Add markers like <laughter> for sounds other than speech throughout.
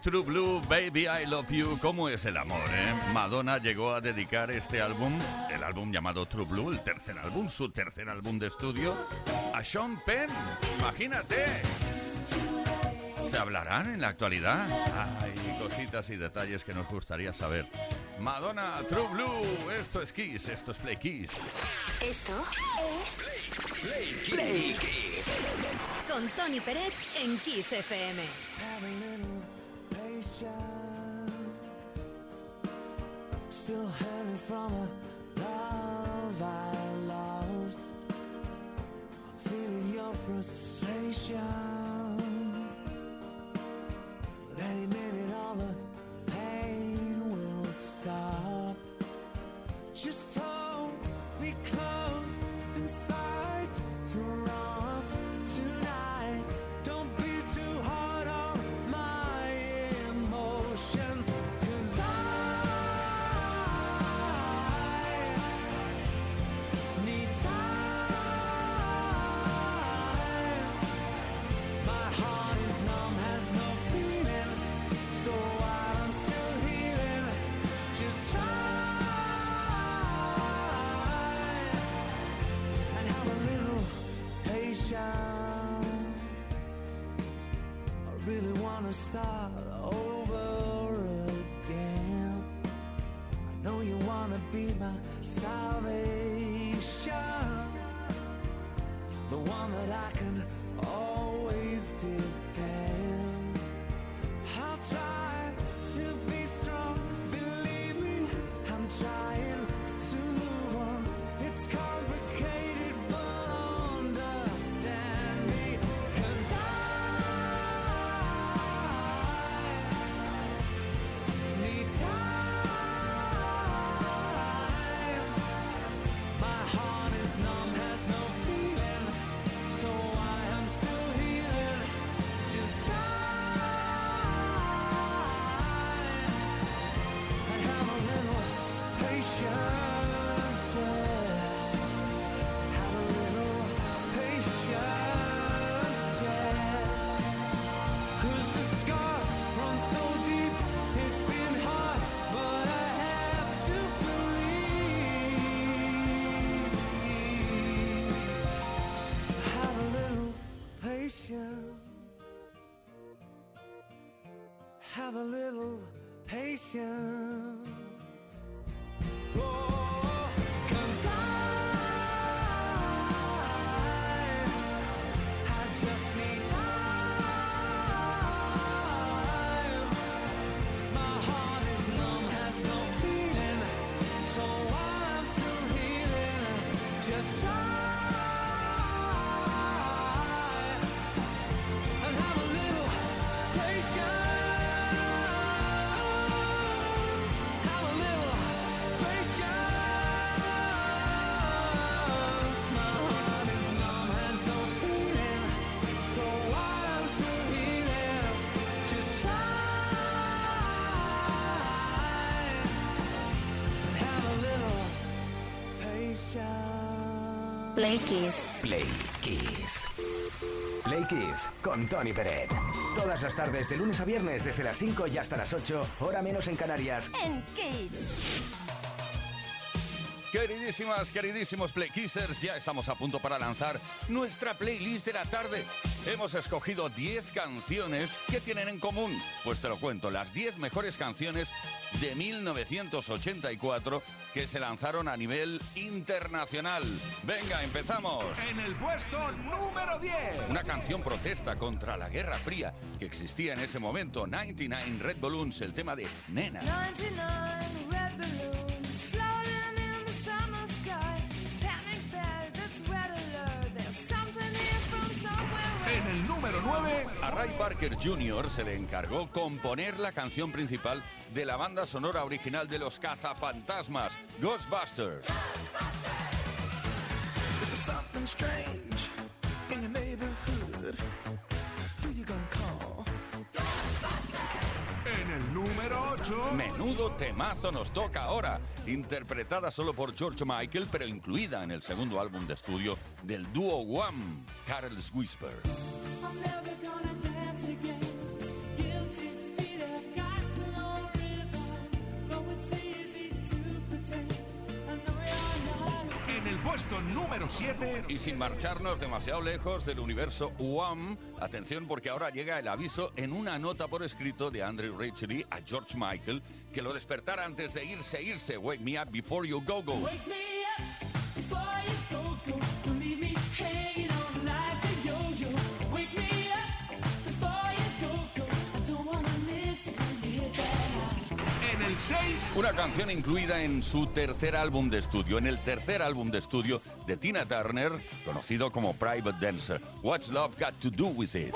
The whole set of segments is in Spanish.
True Blue, Baby I Love You. ¿Cómo es el amor, eh? Madonna llegó a dedicar este álbum, el álbum llamado True Blue, el tercer álbum, su tercer álbum de estudio, a Sean Penn. Imagínate. ¿Se hablarán en la actualidad? Hay cositas y detalles que nos gustaría saber. Madonna, True Blue, esto es Kiss, esto es Play Kiss. Esto es Play, Kiss. Con Tony Peret en Kiss FM. Still hanging from a love I lost. I'm feeling your frustration. But any minute, all the pain will stop. Just hold start over again. I know you wanna be my salvation, picture Play Kiss. Play Kiss. Play Kiss con Tony Peret. Todas las tardes, de lunes a viernes, desde las 5 y hasta las 8, hora menos en Canarias. En Kiss. Queridísimas, queridísimos Playkissers, ya estamos a punto para lanzar nuestra playlist de la tarde. Hemos escogido 10 canciones que tienen en común. Pues te lo cuento, las 10 mejores canciones de 1984 que se lanzaron a nivel internacional. Venga, empezamos. En el puesto número 10. Una canción protesta contra la Guerra Fría que existía en ese momento. 99 Red Balloons, el tema de Nena. 99 red balloons A Ray Parker Jr. se le encargó componer la canción principal de la banda sonora original de los cazafantasmas, Ghostbusters. Something Menudo temazo nos toca ahora, interpretada solo por George Michael, pero incluida en el segundo álbum de estudio del dúo One, Carol's Whisper. Puesto número 7. Y sin marcharnos demasiado lejos del universo One, atención porque ahora llega el aviso en una nota por escrito de Andrew Ridgely a George Michael que lo despertara antes de irse, irse. Wake me up before you go go. Wake me Una canción incluida en su tercer álbum de estudio, en el tercer álbum de estudio de Tina Turner, conocido como Private Dancer. What's Love Got to Do With It?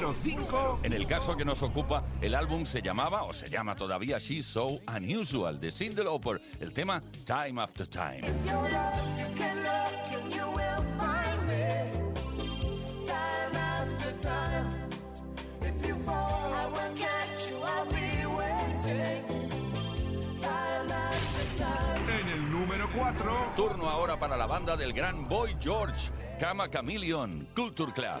Número 5. En el caso que nos ocupa, el álbum se llamaba o se llama todavía She's So Unusual de Cyndi Lauper, el tema Time After Time. En el número 4. 4. Turno ahora para la banda del gran Boy George, Kama Chameleon, Culture Club.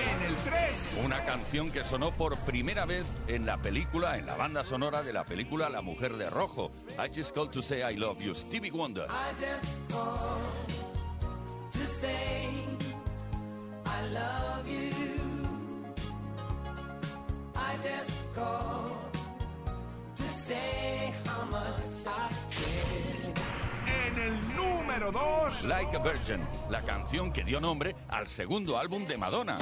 En el 3. Una canción que sonó por primera vez en la película, en la banda sonora de la película La Mujer de Rojo. I just called to say I love you, Stevie Wonder. I just called to say just called to say how much I care. En el número 2. Like a Virgin, la canción que dio nombre al segundo álbum de Madonna.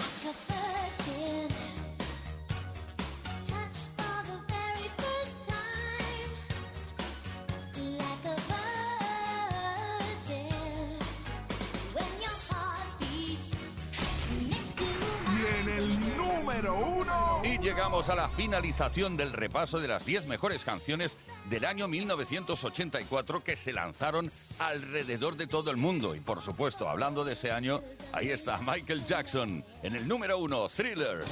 A la finalización del repaso de las 10 mejores canciones del año 1984 que se lanzaron alrededor de todo el mundo. Y por supuesto, hablando de ese año, ahí está Michael Jackson en el número 1, Thriller.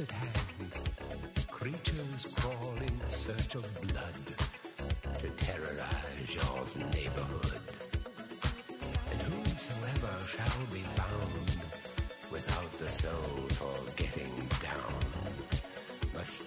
At hand. Creatures crawl in search of blood to terrorize your neighborhood. And whosoever shall be found without the soul for getting down must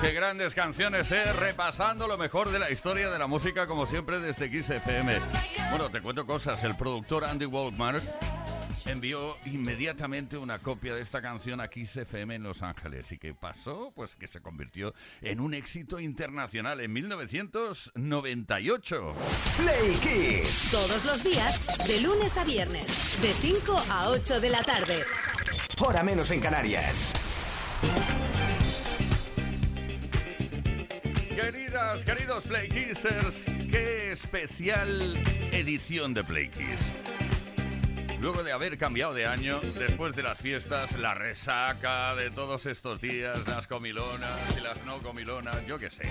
Qué grandes canciones, ¿eh? Repasando lo mejor de la historia de la música, como siempre, desde XFM. Bueno, te cuento cosas. El productor Andy Waldmark envió inmediatamente una copia de esta canción a XFM en Los Ángeles. ¿Y qué pasó? Pues que se convirtió en un éxito internacional en 1998. Play Kiss. Todos los días, de lunes a viernes, de 5 a 8 de la tarde. Hora menos en Canarias. Queridas, queridos Play Kissers, qué especial edición de Play Kiss. Luego de haber cambiado de año, después de las fiestas, la resaca de todos estos días, las comilonas y las no comilonas, yo qué sé.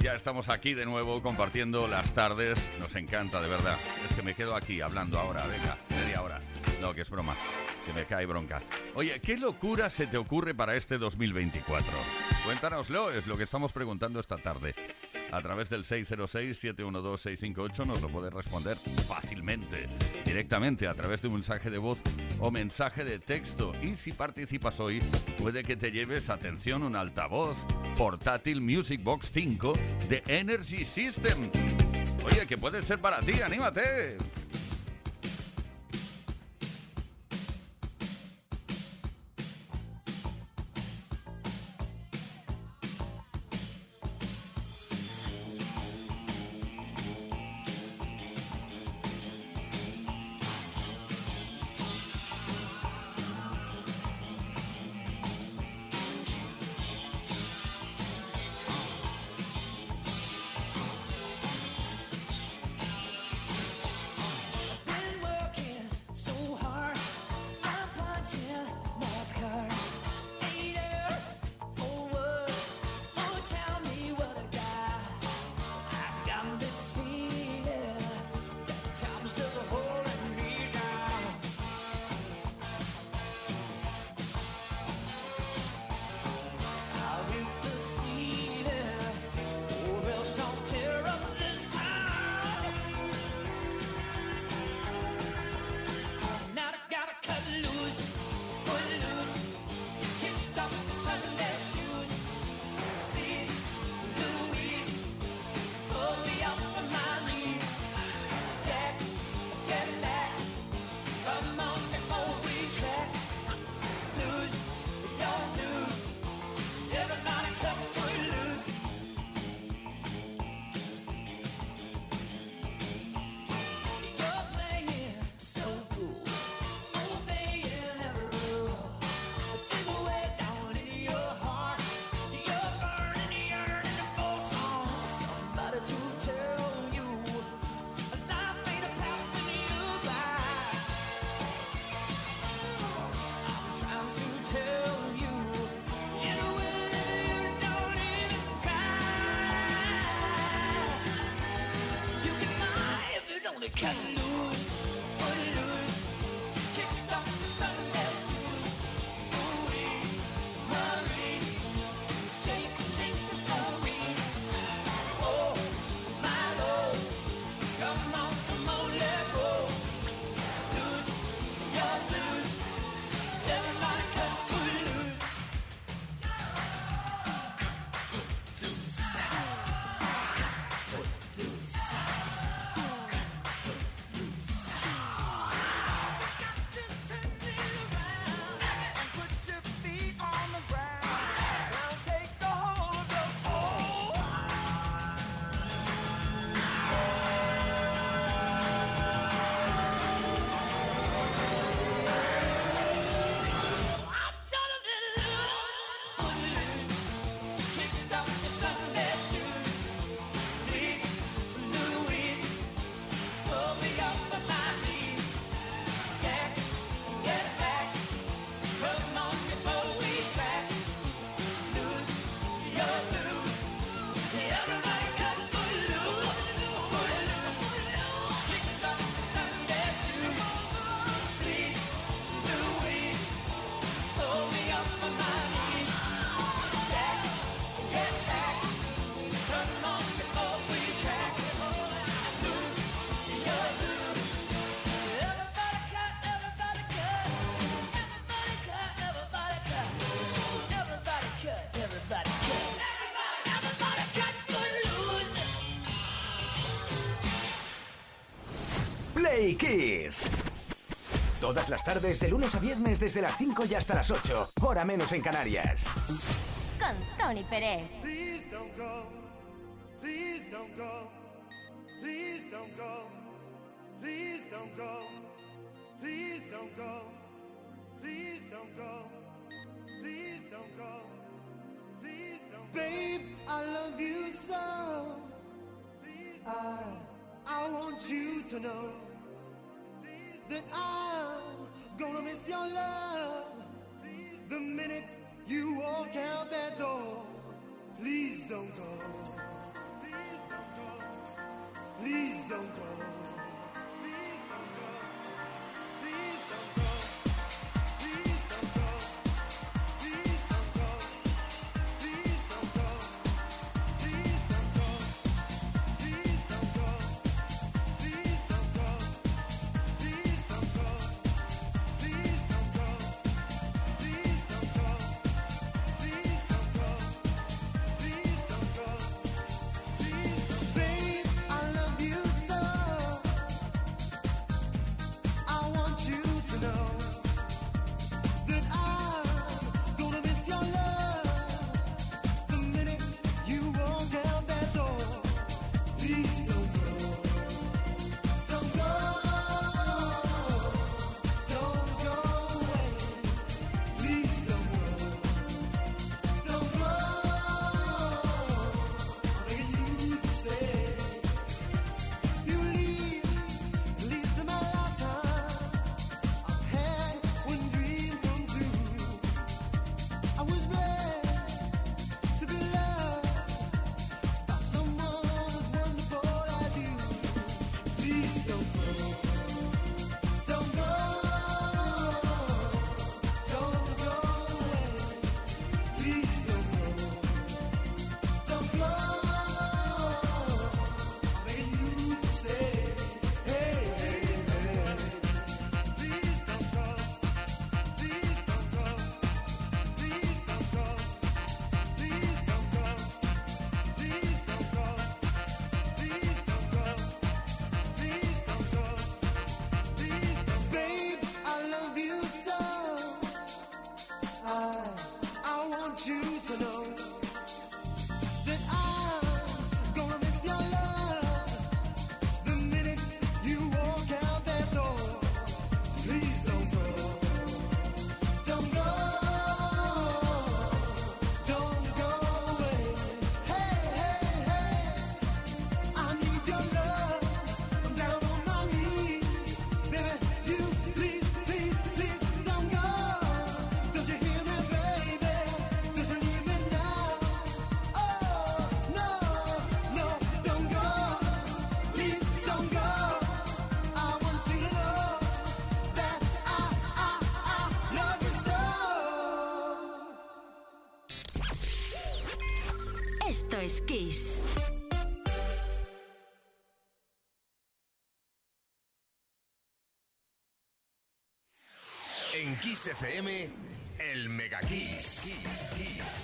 Ya estamos aquí de nuevo compartiendo las tardes. Nos encanta, de verdad. Es que me quedo aquí hablando ahora, venga, media hora. No, que es broma. que me cae bronca. Oye, ¿qué locura se te ocurre para este 2024? Cuéntanoslo, es lo que estamos preguntando esta tarde. A través del 606-712-658 nos lo puedes responder fácilmente, directamente a través de un mensaje de voz o mensaje de texto. Y si participas hoy, puede que te lleves, atención, un altavoz portátil Music Box 5 de Energy System. Oye, que puede ser para ti, anímate. Todas las tardes, de lunes a viernes, desde las 5 y hasta las 8, hora menos en Canarias. Con Tony Pérez. Please don't go, please don't go, please don't go, please don't go, please don't go, please don't go, please don't go, please don't go. Babe, I love you so. I, I want you to know. That I'm gonna miss your love the minute you walk out that door. Please don't go. Please don't go. Please don't go. Please don't go. Please don't go. Esto. En Kiss FM, el Mega Kiss. Kiss.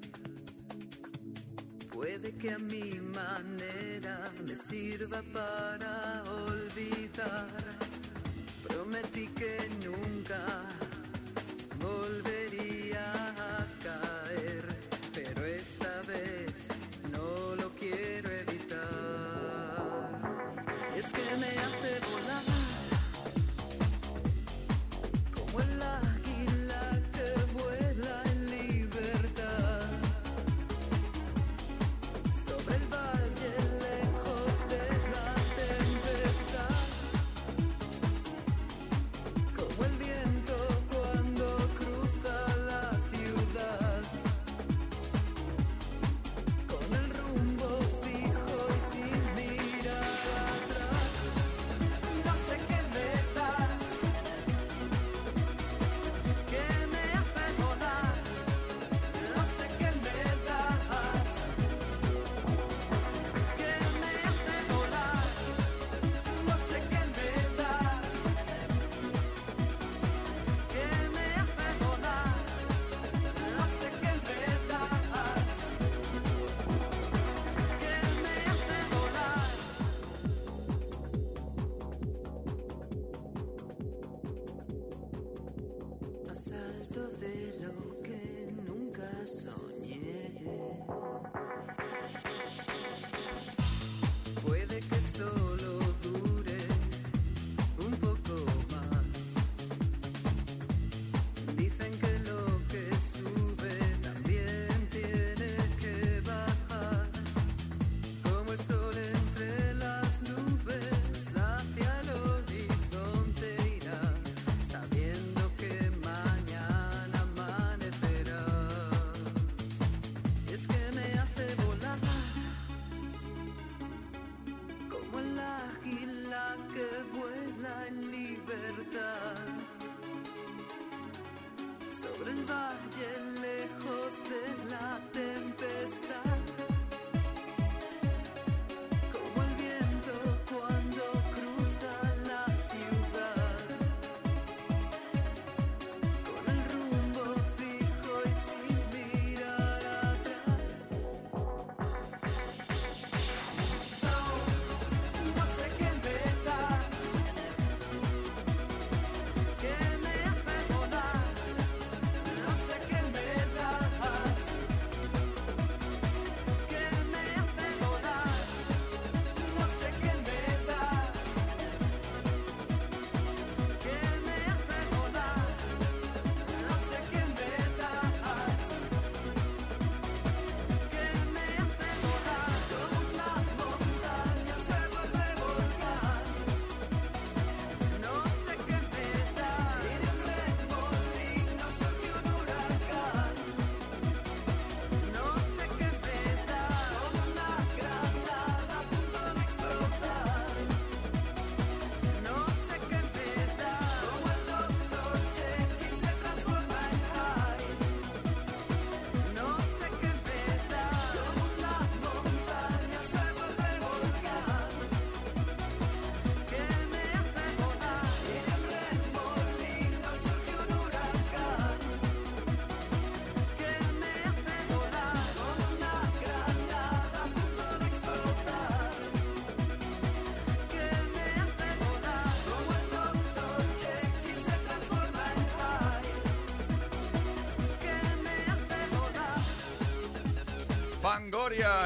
Puede que a mi manera me sirva para olvidar. Prometí que no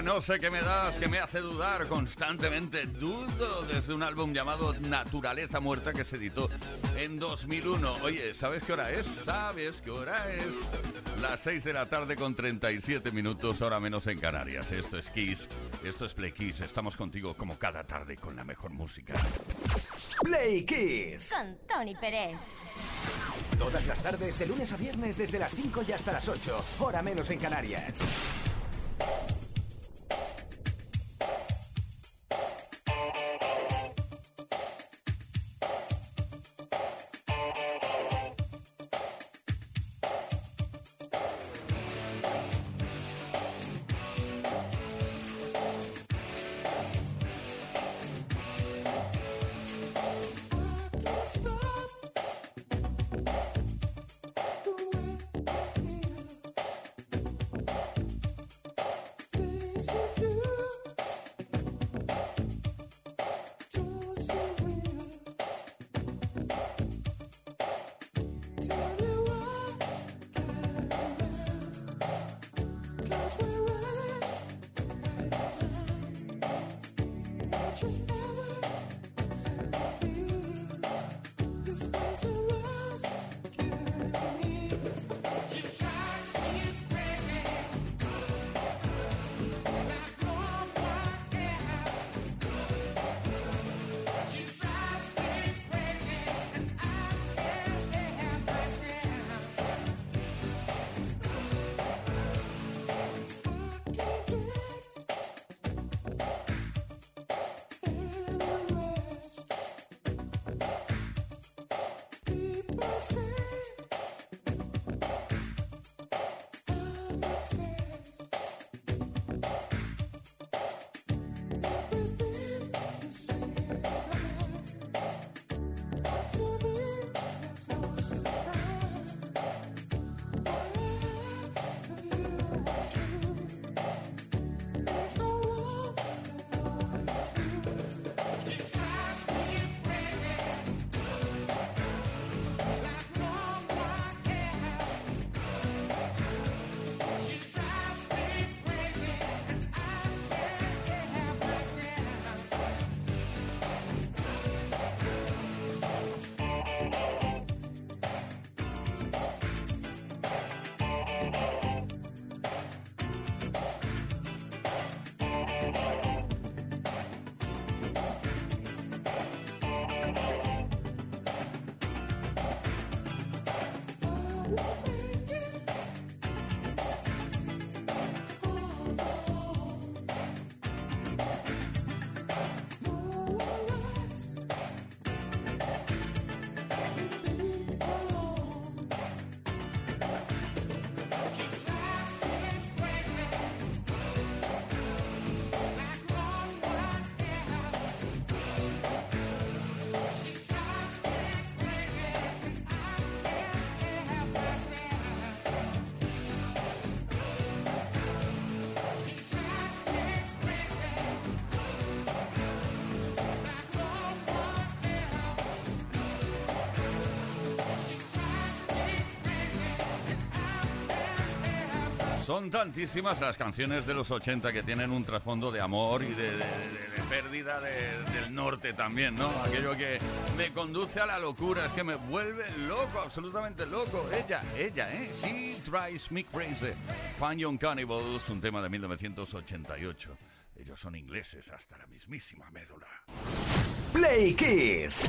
No sé qué me das, que me hace dudar constantemente. Dudo desde un álbum llamado Naturaleza Muerta que se editó en 2001. Oye, ¿sabes qué hora es? ¿Sabes qué hora es? Las 6 de la tarde con 37 minutos, hora menos en Canarias. Esto es Kiss, esto es Play Kiss. Estamos contigo como cada tarde con la mejor música. Play Kiss. Con Tony Pérez. Todas las tardes, de lunes a viernes, desde las 5 y hasta las 8, hora menos en Canarias. Son tantísimas las canciones de los 80 que tienen un trasfondo de amor y de, de- de- de pérdida de- del norte también, ¿no? Aquello que me conduce a la locura, es que me vuelve loco, absolutamente loco. Ella, ella, ¿eh? She drives me crazy. Fun Young Cannibals, un tema de 1988. Ellos son ingleses hasta la mismísima médula. Play Kiss.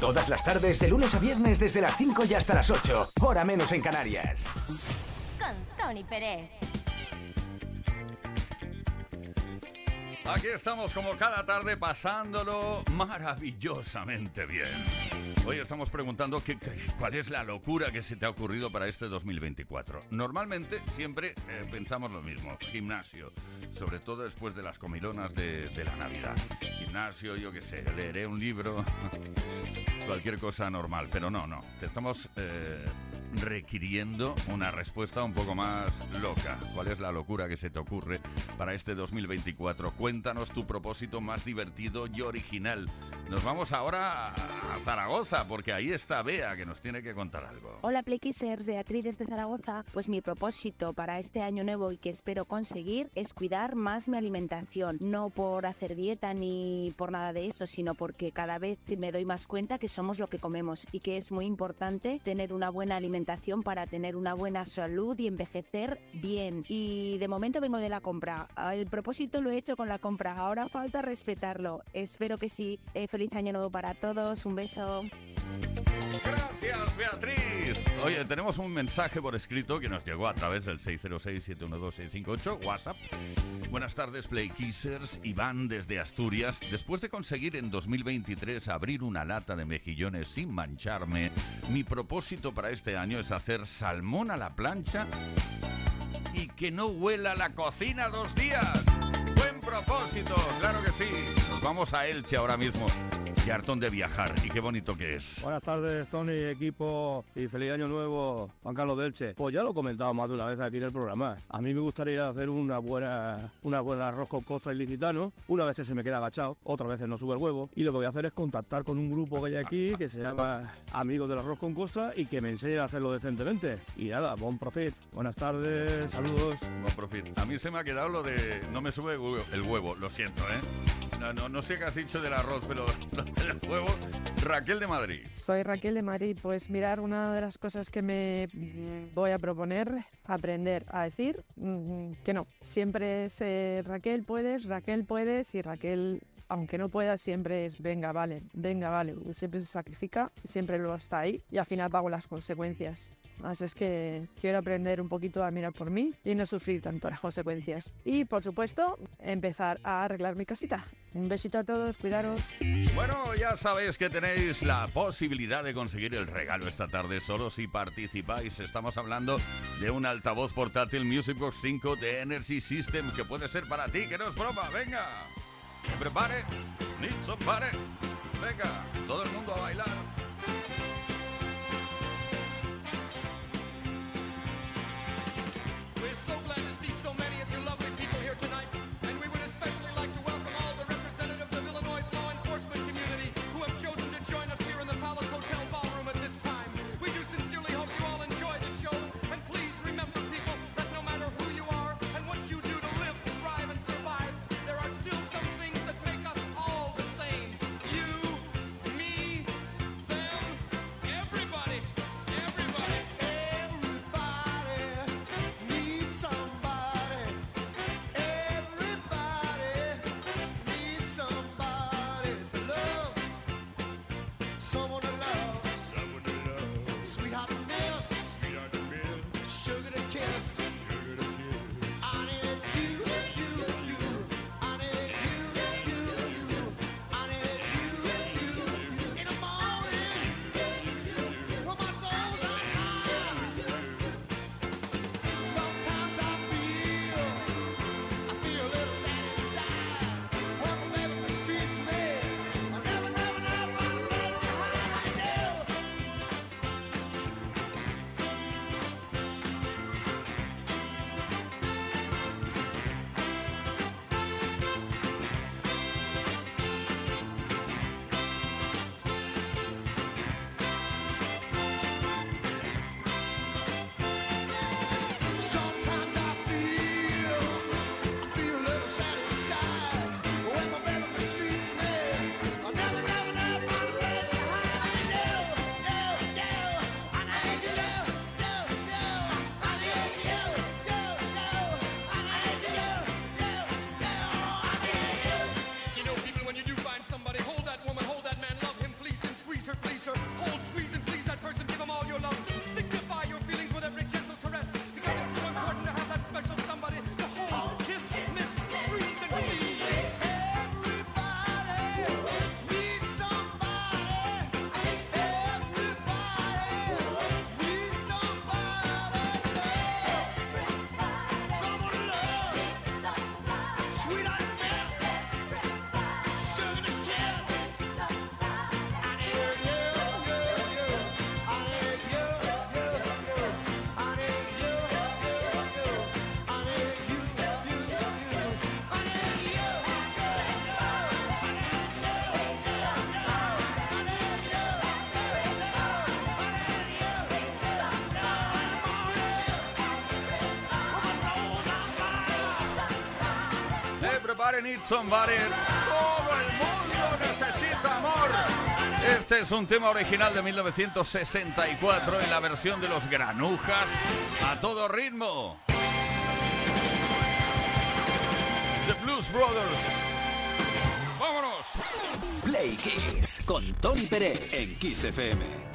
Todas las tardes, de lunes a viernes, desde las 5 y hasta las 8, hora menos en Canarias. Con Tony Pérez. Aquí estamos como cada tarde pasándolo maravillosamente bien. Hoy estamos preguntando qué- qué- cuál es la locura que se te ha ocurrido para este 2024. Normalmente siempre eh, pensamos lo mismo, gimnasio, sobre todo después de las comilonas de, de la Navidad. Gimnasio, yo qué sé, leeré un libro, cualquier cosa normal, pero no, no. Te estamos eh, requiriendo una respuesta un poco más loca. ¿Cuál es la locura que se te ocurre para este 2024? Cuéntanos tu propósito más divertido y original. Nos vamos ahora a Zaragoza, porque ahí está Bea, que nos tiene que contar algo. Hola Playkissers, Beatriz desde Zaragoza. Pues mi propósito para este año nuevo y que espero conseguir es cuidar más mi alimentación. No por hacer dieta ni por nada de eso, sino porque cada vez me doy más cuenta que somos lo que comemos y que es muy importante tener una buena alimentación para tener una buena salud y envejecer bien. Y de momento vengo de la compra. El propósito lo he hecho con la compra. Ahora falta respetarlo. Espero que sí. Eh, feliz año nuevo para todos. Un beso. Gracias, Beatriz. Oye, tenemos un mensaje por escrito que nos llegó a través del 606-712-658, WhatsApp. Buenas tardes, Play Kissers. Iván desde Asturias. Después de conseguir en 2023 abrir una lata de mejillones sin mancharme, mi propósito para este año es hacer salmón a la plancha y que no huela la cocina dos días. Propósito, claro que sí. Nos vamos a Elche ahora mismo. Qué hartón de viajar y qué bonito que es. Buenas tardes, Tony, equipo, y feliz año nuevo, Juan Carlos Delche. Pues ya lo he comentado más de una vez aquí en el programa. A mí me gustaría hacer una buena, una buena arroz con costa ilicitano. Una vez se me queda agachado, otras veces no sube el huevo. Y lo que voy a hacer es contactar con un grupo que hay aquí que se llama Amigos del Arroz con Costa y que me enseñen a hacerlo decentemente. Y nada, bon profit. Buenas tardes, saludos. Buen profit. A mí se me ha quedado lo de no me sube el huevo, lo siento, ¿eh? No, no, no sé qué has dicho del arroz, pero <laughs> del huevo. Raquel de Madrid. Soy Raquel de Madrid. Pues mirar, una de las cosas que me voy a proponer, aprender a decir mm, que no. Siempre es eh, Raquel puedes, Raquel puedes y Raquel, aunque no pueda, siempre es venga, vale, venga, vale. Siempre se sacrifica, siempre lo está ahí y al final pago las consecuencias. Así es que quiero aprender un poquito a mirar por mí y no sufrir tanto las consecuencias. Y por supuesto, empezar a arreglar mi casita. Un besito a todos, cuidaros. Bueno, ya sabéis que tenéis la posibilidad de conseguir el regalo esta tarde solo si participáis. Estamos hablando de un altavoz portátil Music Box 5 de Energy System que puede ser para ti, que no es broma. Venga, prepare, Nilsson pare. Venga, todo el mundo a bailar. So glad Somebody needs somebody. Todo el mundo necesita amor. Este es un tema original de 1964 en la versión de los granujas a todo ritmo. The Blues Brothers. ¡Vámonos! Play Kiss con Tony Pérez en Kiss FM.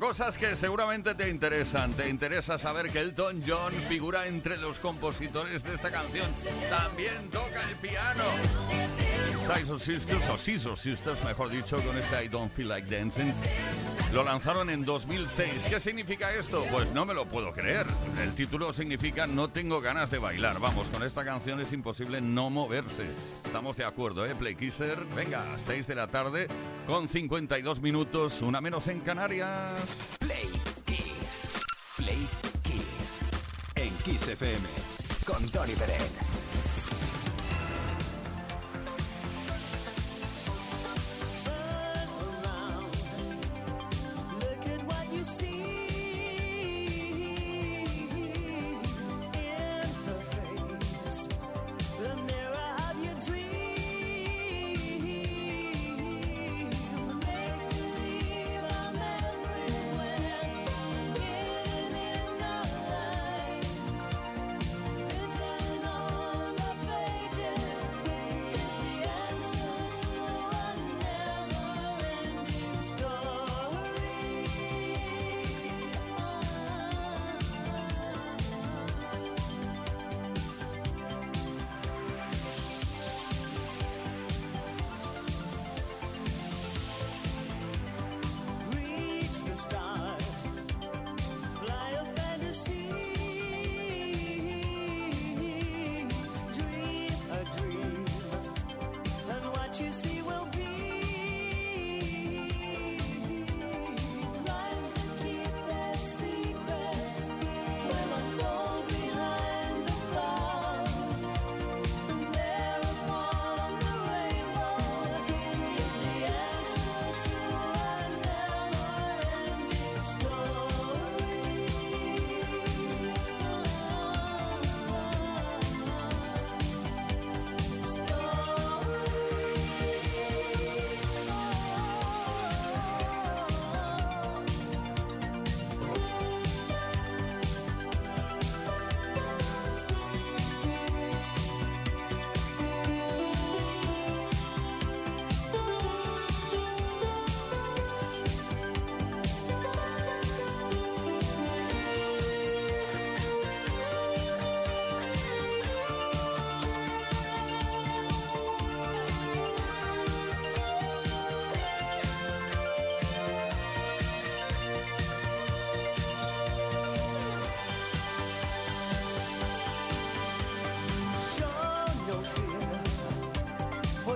Cosas que seguramente te interesan. Te interesa saber que Elton John figura entre los compositores de esta canción. También toca el piano. Sister Sisters, o Scissor Sisters, mejor dicho, con este I Don't Feel Like Dancing. Lo lanzaron en 2006. ¿Qué significa esto? Pues no me lo puedo creer. El título significa No tengo ganas de bailar. Vamos, con esta canción es imposible no moverse. Estamos de acuerdo, ¿eh? Play Kisser. Venga, 6 de la tarde con 52 minutos, una menos en Canarias. Play Kiss. Play Kiss. En Kiss FM. Con Tony Pérez.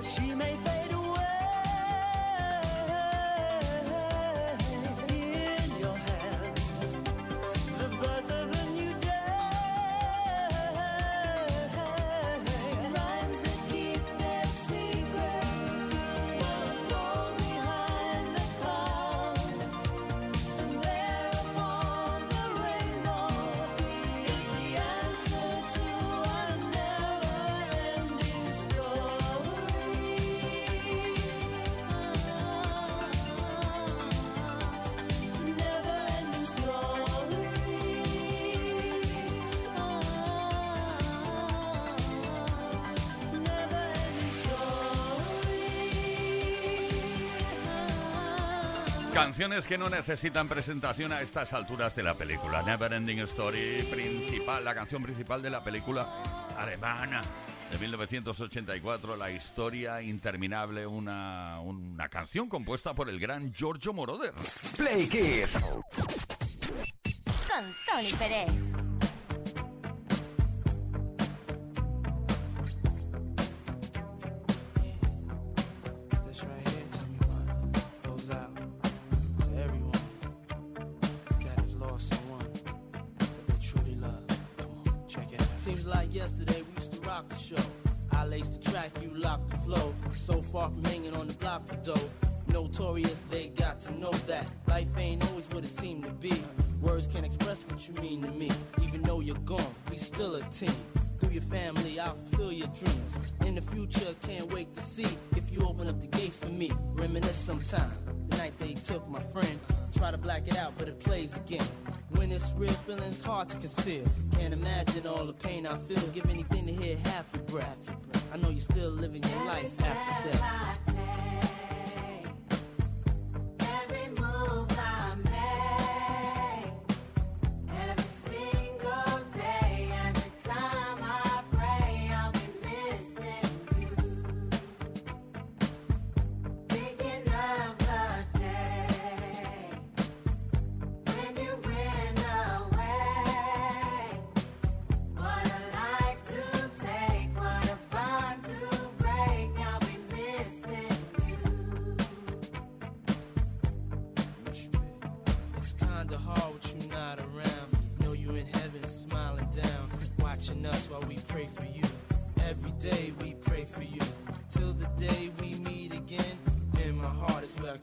She. Canciones que no necesitan presentación a estas alturas de la película. Never Ending Story, principal, la canción principal de la película alemana de 1984, la historia interminable, una, una canción compuesta por el gran Giorgio Moroder. Play Kiss. Con Tony Pérez.